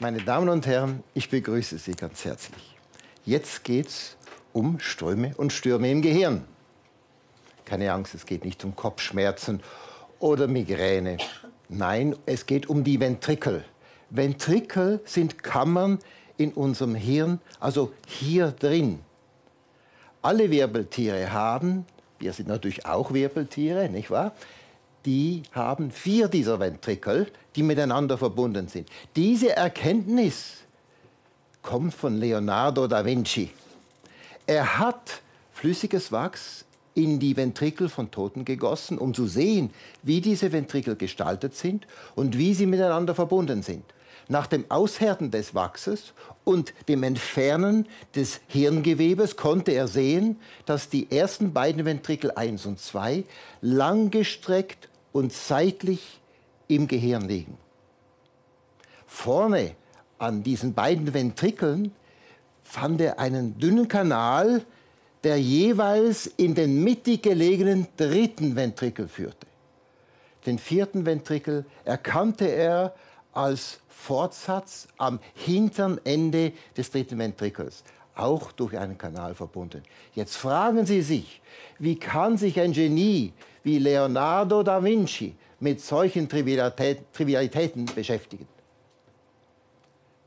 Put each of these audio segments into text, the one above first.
Meine Damen und Herren, ich begrüße Sie ganz herzlich. Jetzt geht es um Ströme und Stürme im Gehirn. Keine Angst, es geht nicht um Kopfschmerzen oder Migräne. Nein, es geht um die Ventrikel. Ventrikel sind Kammern in unserem Hirn, also hier drin. Alle Wirbeltiere haben, wir sind natürlich auch Wirbeltiere, nicht wahr? Die haben vier dieser Ventrikel, die miteinander verbunden sind. Diese Erkenntnis kommt von Leonardo da Vinci. Er hat flüssiges Wachs in die Ventrikel von Toten gegossen, um zu sehen, wie diese Ventrikel gestaltet sind und wie sie miteinander verbunden sind. Nach dem Aushärten des Wachses und dem Entfernen des Hirngewebes konnte er sehen, dass die ersten beiden Ventrikel 1 und 2 langgestreckt und seitlich im Gehirn liegen. Vorne an diesen beiden Ventrikeln fand er einen dünnen Kanal, der jeweils in den mittig gelegenen dritten Ventrikel führte. Den vierten Ventrikel erkannte er als Fortsatz am hinteren Ende des dritten Ventrikels, auch durch einen Kanal verbunden. Jetzt fragen Sie sich, wie kann sich ein Genie wie Leonardo da Vinci mit solchen Trivialitäten beschäftigen?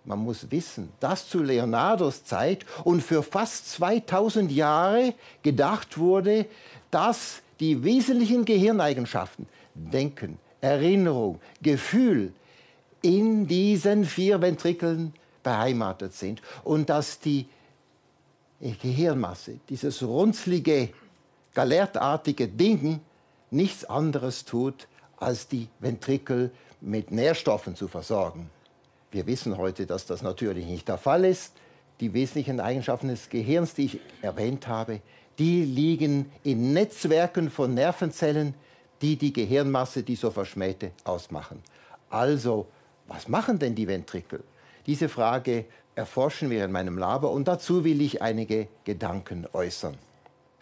Man muss wissen, dass zu Leonardos Zeit und für fast 2000 Jahre gedacht wurde, dass die wesentlichen Gehirneigenschaften, Denken, Erinnerung, Gefühl, in diesen vier Ventrikeln beheimatet sind und dass die Gehirnmasse, dieses runzlige, galertartige Ding, nichts anderes tut, als die Ventrikel mit Nährstoffen zu versorgen. Wir wissen heute, dass das natürlich nicht der Fall ist. Die wesentlichen Eigenschaften des Gehirns, die ich erwähnt habe, die liegen in Netzwerken von Nervenzellen, die die Gehirnmasse, die so verschmähte, ausmachen. Also, was machen denn die Ventrikel? Diese Frage erforschen wir in meinem Labor und dazu will ich einige Gedanken äußern.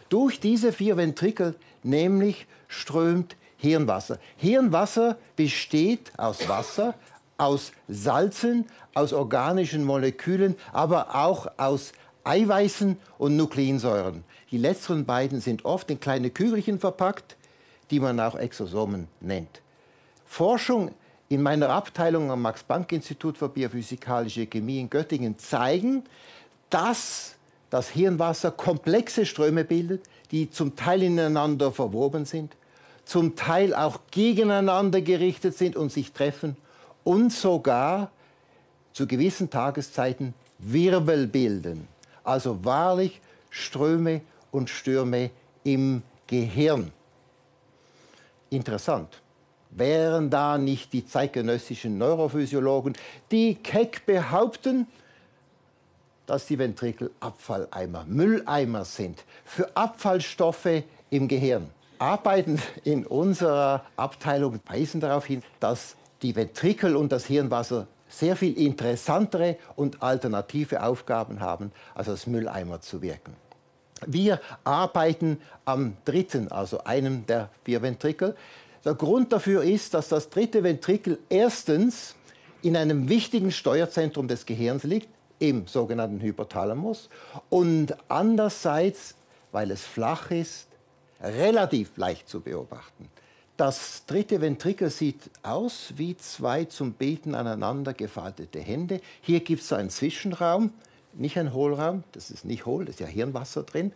Durch diese vier Ventrikel nämlich strömt Hirnwasser. Hirnwasser besteht aus Wasser, aus Salzen, aus organischen Molekülen, aber auch aus Eiweißen und Nukleinsäuren. Die letzteren beiden sind oft in kleine Kügelchen verpackt, die man auch Exosomen nennt. Forschung in meiner Abteilung am Max-Planck-Institut für biophysikalische Chemie in Göttingen zeigen, dass das Hirnwasser komplexe Ströme bildet, die zum Teil ineinander verwoben sind, zum Teil auch gegeneinander gerichtet sind und sich treffen und sogar zu gewissen Tageszeiten Wirbel bilden. Also wahrlich Ströme und Stürme im Gehirn. Interessant. Wären da nicht die zeitgenössischen Neurophysiologen, die keck behaupten, dass die Ventrikel Abfalleimer, Mülleimer sind für Abfallstoffe im Gehirn. Arbeiten in unserer Abteilung weisen darauf hin, dass die Ventrikel und das Hirnwasser sehr viel interessantere und alternative Aufgaben haben, als als Mülleimer zu wirken. Wir arbeiten am dritten, also einem der vier Ventrikel. Der Grund dafür ist, dass das dritte Ventrikel erstens in einem wichtigen Steuerzentrum des Gehirns liegt, im sogenannten Hypothalamus, und andererseits, weil es flach ist, relativ leicht zu beobachten. Das dritte Ventrikel sieht aus wie zwei zum Beten aneinander gefaltete Hände. Hier gibt es einen Zwischenraum, nicht ein Hohlraum, das ist nicht hohl, das ist ja Hirnwasser drin.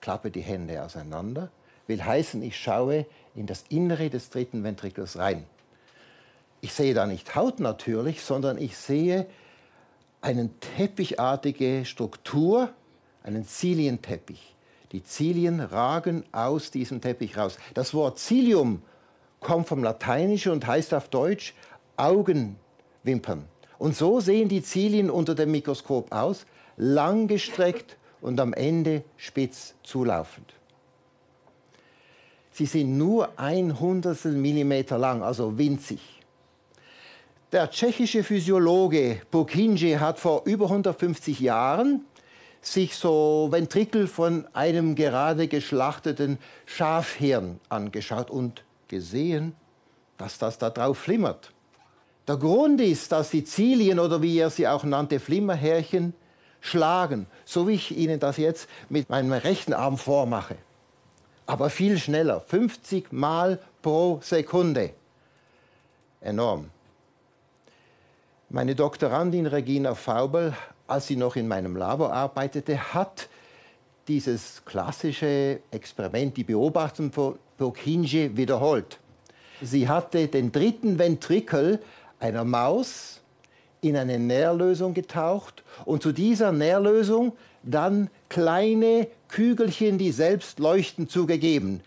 Klappe die Hände auseinander, will heißen, ich schaue in das Innere des dritten Ventrikels rein. Ich sehe da nicht Haut natürlich, sondern ich sehe eine teppichartige Struktur, einen Zilienteppich. Die Zilien ragen aus diesem Teppich raus. Das Wort Cilium kommt vom Lateinischen und heißt auf Deutsch Augenwimpern. Und so sehen die Zilien unter dem Mikroskop aus, langgestreckt und am Ende spitz zulaufend. Sie sind nur ein Hundertstel Millimeter lang, also winzig. Der tschechische Physiologe Bukinji hat vor über 150 Jahren sich so Ventrikel von einem gerade geschlachteten Schafhirn angeschaut und gesehen, dass das da drauf flimmert. Der Grund ist, dass die Zilien oder wie er sie auch nannte, Flimmerhärchen, schlagen, so wie ich Ihnen das jetzt mit meinem rechten Arm vormache. Aber viel schneller, 50 Mal pro Sekunde. Enorm. Meine Doktorandin Regina Faubel, als sie noch in meinem Labor arbeitete, hat dieses klassische Experiment, die Beobachtung von Purkinje, wiederholt. Sie hatte den dritten Ventrikel einer Maus in eine Nährlösung getaucht und zu dieser Nährlösung dann kleine Kügelchen, die selbst leuchten, zugegeben.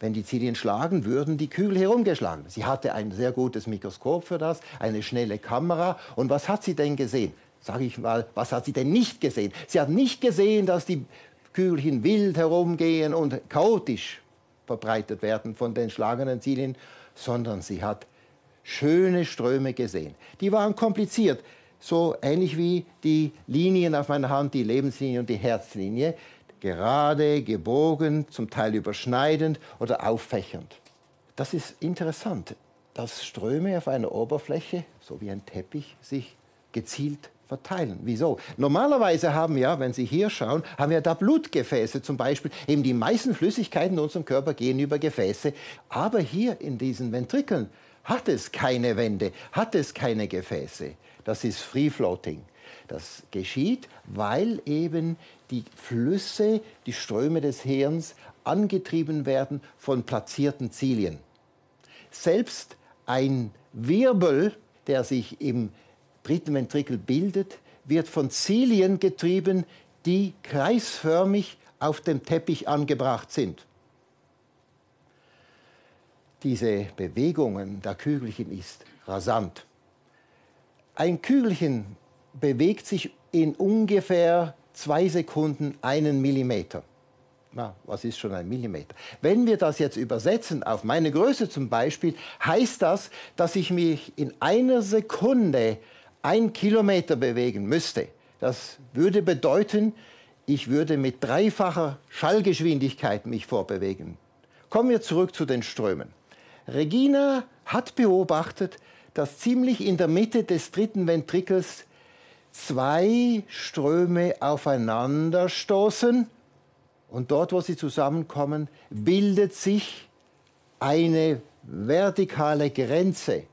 Wenn die Zilien schlagen, würden die Kügel herumgeschlagen. Sie hatte ein sehr gutes Mikroskop für das, eine schnelle Kamera. Und was hat sie denn gesehen? Sag ich mal, was hat sie denn nicht gesehen? Sie hat nicht gesehen, dass die Kügelchen wild herumgehen und chaotisch verbreitet werden von den schlagenden Zilien, sondern sie hat schöne Ströme gesehen. Die waren kompliziert, so ähnlich wie die Linien auf meiner Hand, die Lebenslinie und die Herzlinie, gerade, gebogen, zum Teil überschneidend oder auffächernd. Das ist interessant, dass Ströme auf einer Oberfläche, so wie ein Teppich, sich gezielt verteilen. Wieso? Normalerweise haben wir, wenn Sie hier schauen, haben wir da Blutgefäße zum Beispiel. Eben die meisten Flüssigkeiten in unserem Körper gehen über Gefäße. Aber hier in diesen Ventrikeln hat es keine Wände, hat es keine Gefäße. Das ist Free Floating. Das geschieht, weil eben die Flüsse, die Ströme des Hirns angetrieben werden von platzierten Zilien. Selbst ein Wirbel, der sich im dritten Ventrikel bildet, wird von Zilien getrieben, die kreisförmig auf dem Teppich angebracht sind. Diese Bewegungen der Kügelchen ist rasant. Ein Kügelchen bewegt sich in ungefähr zwei Sekunden einen Millimeter. Na, was ist schon ein Millimeter? Wenn wir das jetzt übersetzen auf meine Größe zum Beispiel, heißt das, dass ich mich in einer Sekunde ein Kilometer bewegen müsste. Das würde bedeuten, ich würde mit dreifacher Schallgeschwindigkeit mich vorbewegen. Kommen wir zurück zu den Strömen. Regina hat beobachtet, dass ziemlich in der Mitte des dritten Ventrikels zwei Ströme aufeinanderstoßen und dort, wo sie zusammenkommen, bildet sich eine vertikale Grenze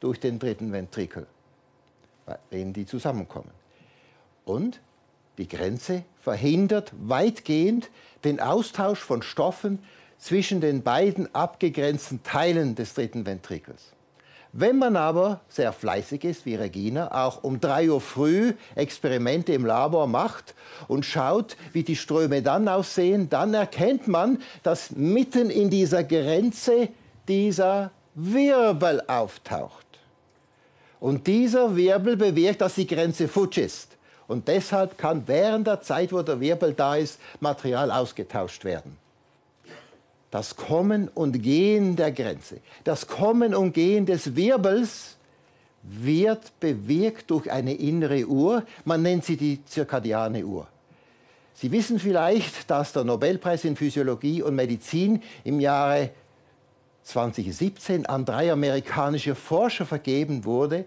durch den dritten Ventrikel, bei denen die zusammenkommen. Und die Grenze verhindert weitgehend den Austausch von Stoffen zwischen den beiden abgegrenzten Teilen des dritten Ventrikels. Wenn man aber sehr fleißig ist, wie Regina, auch um 3 Uhr früh Experimente im Labor macht und schaut, wie die Ströme dann aussehen, dann erkennt man, dass mitten in dieser Grenze dieser Wirbel auftaucht. Und dieser Wirbel bewirkt, dass die Grenze futsch ist. Und deshalb kann während der Zeit, wo der Wirbel da ist, Material ausgetauscht werden das Kommen und Gehen der Grenze, das Kommen und Gehen des Wirbels wird bewirkt durch eine innere Uhr. Man nennt sie die zirkadiane Uhr. Sie wissen vielleicht, dass der Nobelpreis in Physiologie und Medizin im Jahre 2017 an drei amerikanische Forscher vergeben wurde,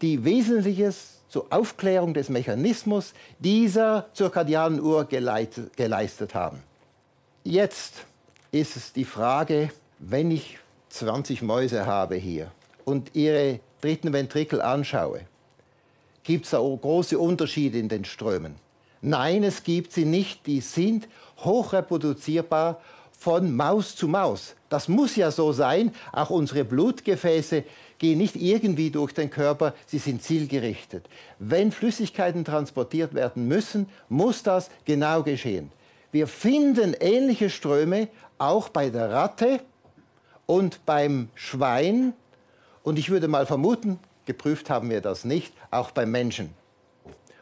die Wesentliches zur Aufklärung des Mechanismus dieser zirkadianen Uhr geleistet haben. Jetzt ist es die Frage, wenn ich 20 Mäuse habe hier und ihre dritten Ventrikel anschaue, gibt es da große Unterschiede in den Strömen? Nein, es gibt sie nicht. Die sind hochreproduzierbar von Maus zu Maus. Das muss ja so sein. Auch unsere Blutgefäße gehen nicht irgendwie durch den Körper, sie sind zielgerichtet. Wenn Flüssigkeiten transportiert werden müssen, muss das genau geschehen. Wir finden ähnliche Ströme auch bei der Ratte und beim Schwein. Und ich würde mal vermuten, geprüft haben wir das nicht, auch beim Menschen.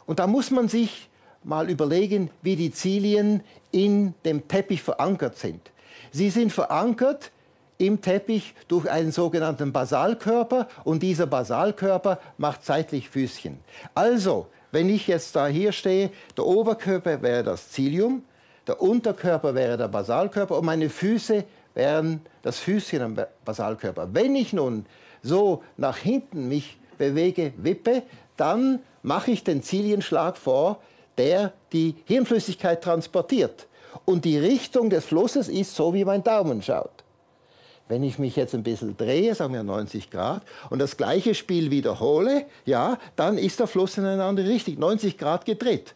Und da muss man sich mal überlegen, wie die Zilien in dem Teppich verankert sind. Sie sind verankert im Teppich durch einen sogenannten Basalkörper und dieser Basalkörper macht seitlich Füßchen. Also, wenn ich jetzt da hier stehe, der Oberkörper wäre das Zilium, der Unterkörper wäre der Basalkörper und meine Füße wären das Füßchen am Basalkörper. Wenn ich nun so nach hinten mich bewege, wippe, dann mache ich den Zilienschlag vor, der die Hirnflüssigkeit transportiert. Und die Richtung des Flusses ist so, wie mein Daumen schaut. Wenn ich mich jetzt ein bisschen drehe, sagen wir 90 Grad, und das gleiche Spiel wiederhole, ja, dann ist der Fluss in eine andere Richtung, 90 Grad gedreht.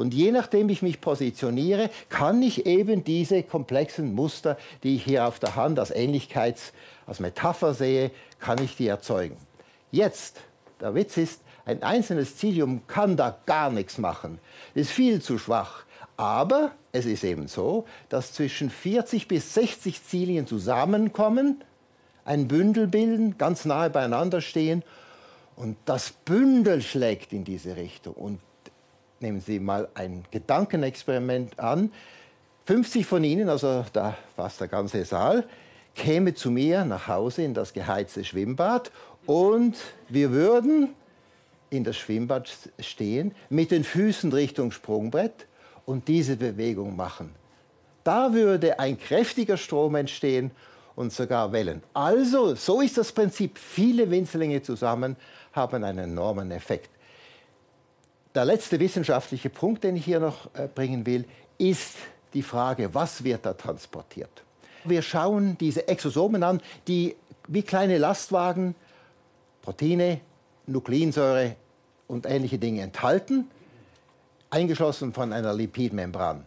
Und je nachdem ich mich positioniere, kann ich eben diese komplexen Muster, die ich hier auf der Hand als Ähnlichkeits-, als Metapher sehe, kann ich die erzeugen. Jetzt, der Witz ist, ein einzelnes Zilium kann da gar nichts machen. Ist viel zu schwach. Aber es ist eben so, dass zwischen 40 bis 60 Zilien zusammenkommen, ein Bündel bilden, ganz nahe beieinander stehen und das Bündel schlägt in diese Richtung. Und nehmen Sie mal ein Gedankenexperiment an. 50 von Ihnen, also da fast der ganze Saal, käme zu mir nach Hause in das geheizte Schwimmbad und wir würden in das Schwimmbad stehen, mit den Füßen Richtung Sprungbrett und diese Bewegung machen. Da würde ein kräftiger Strom entstehen und sogar Wellen. Also, so ist das Prinzip. Viele Winzlinge zusammen haben einen enormen Effekt. Der letzte wissenschaftliche Punkt, den ich hier noch äh, bringen will, ist die Frage, was wird da transportiert? Wir schauen diese Exosomen an, die wie kleine Lastwagen Proteine, Nukleinsäure und ähnliche Dinge enthalten eingeschlossen von einer Lipidmembran.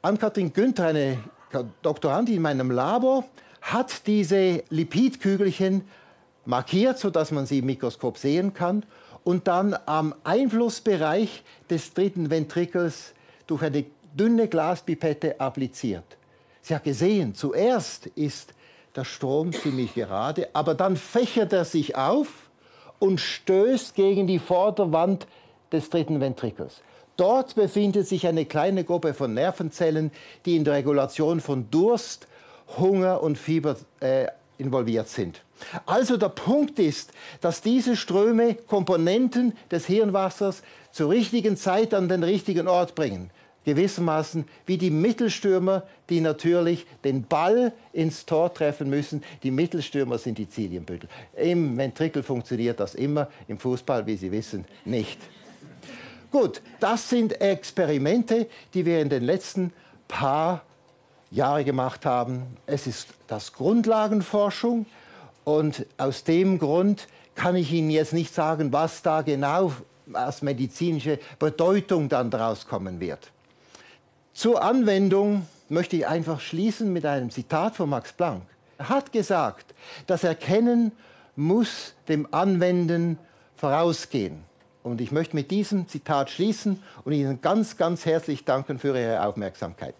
Ann-Kathrin Günther, eine Doktorandin in meinem Labor, hat diese Lipidkügelchen markiert, sodass man sie im Mikroskop sehen kann und dann am Einflussbereich des dritten Ventrikels durch eine dünne Glaspipette appliziert. Sie hat gesehen, zuerst ist der Strom ziemlich gerade, aber dann fächert er sich auf und stößt gegen die Vorderwand des dritten Ventrikels. Dort befindet sich eine kleine Gruppe von Nervenzellen, die in der Regulation von Durst, Hunger und Fieber äh, involviert sind. Also der Punkt ist, dass diese Ströme Komponenten des Hirnwassers zur richtigen Zeit an den richtigen Ort bringen. Gewissermaßen wie die Mittelstürmer, die natürlich den Ball ins Tor treffen müssen. Die Mittelstürmer sind die Zilienbündel. Im Ventrikel funktioniert das immer, im Fußball, wie Sie wissen, nicht. Gut, das sind Experimente, die wir in den letzten paar Jahren gemacht haben. Es ist das Grundlagenforschung und aus dem Grund kann ich Ihnen jetzt nicht sagen, was da genau als medizinische Bedeutung dann daraus kommen wird. Zur Anwendung möchte ich einfach schließen mit einem Zitat von Max Planck. Er hat gesagt, das Erkennen muss dem Anwenden vorausgehen. Und ich möchte mit diesem Zitat schließen und Ihnen ganz, ganz herzlich danken für Ihre Aufmerksamkeit.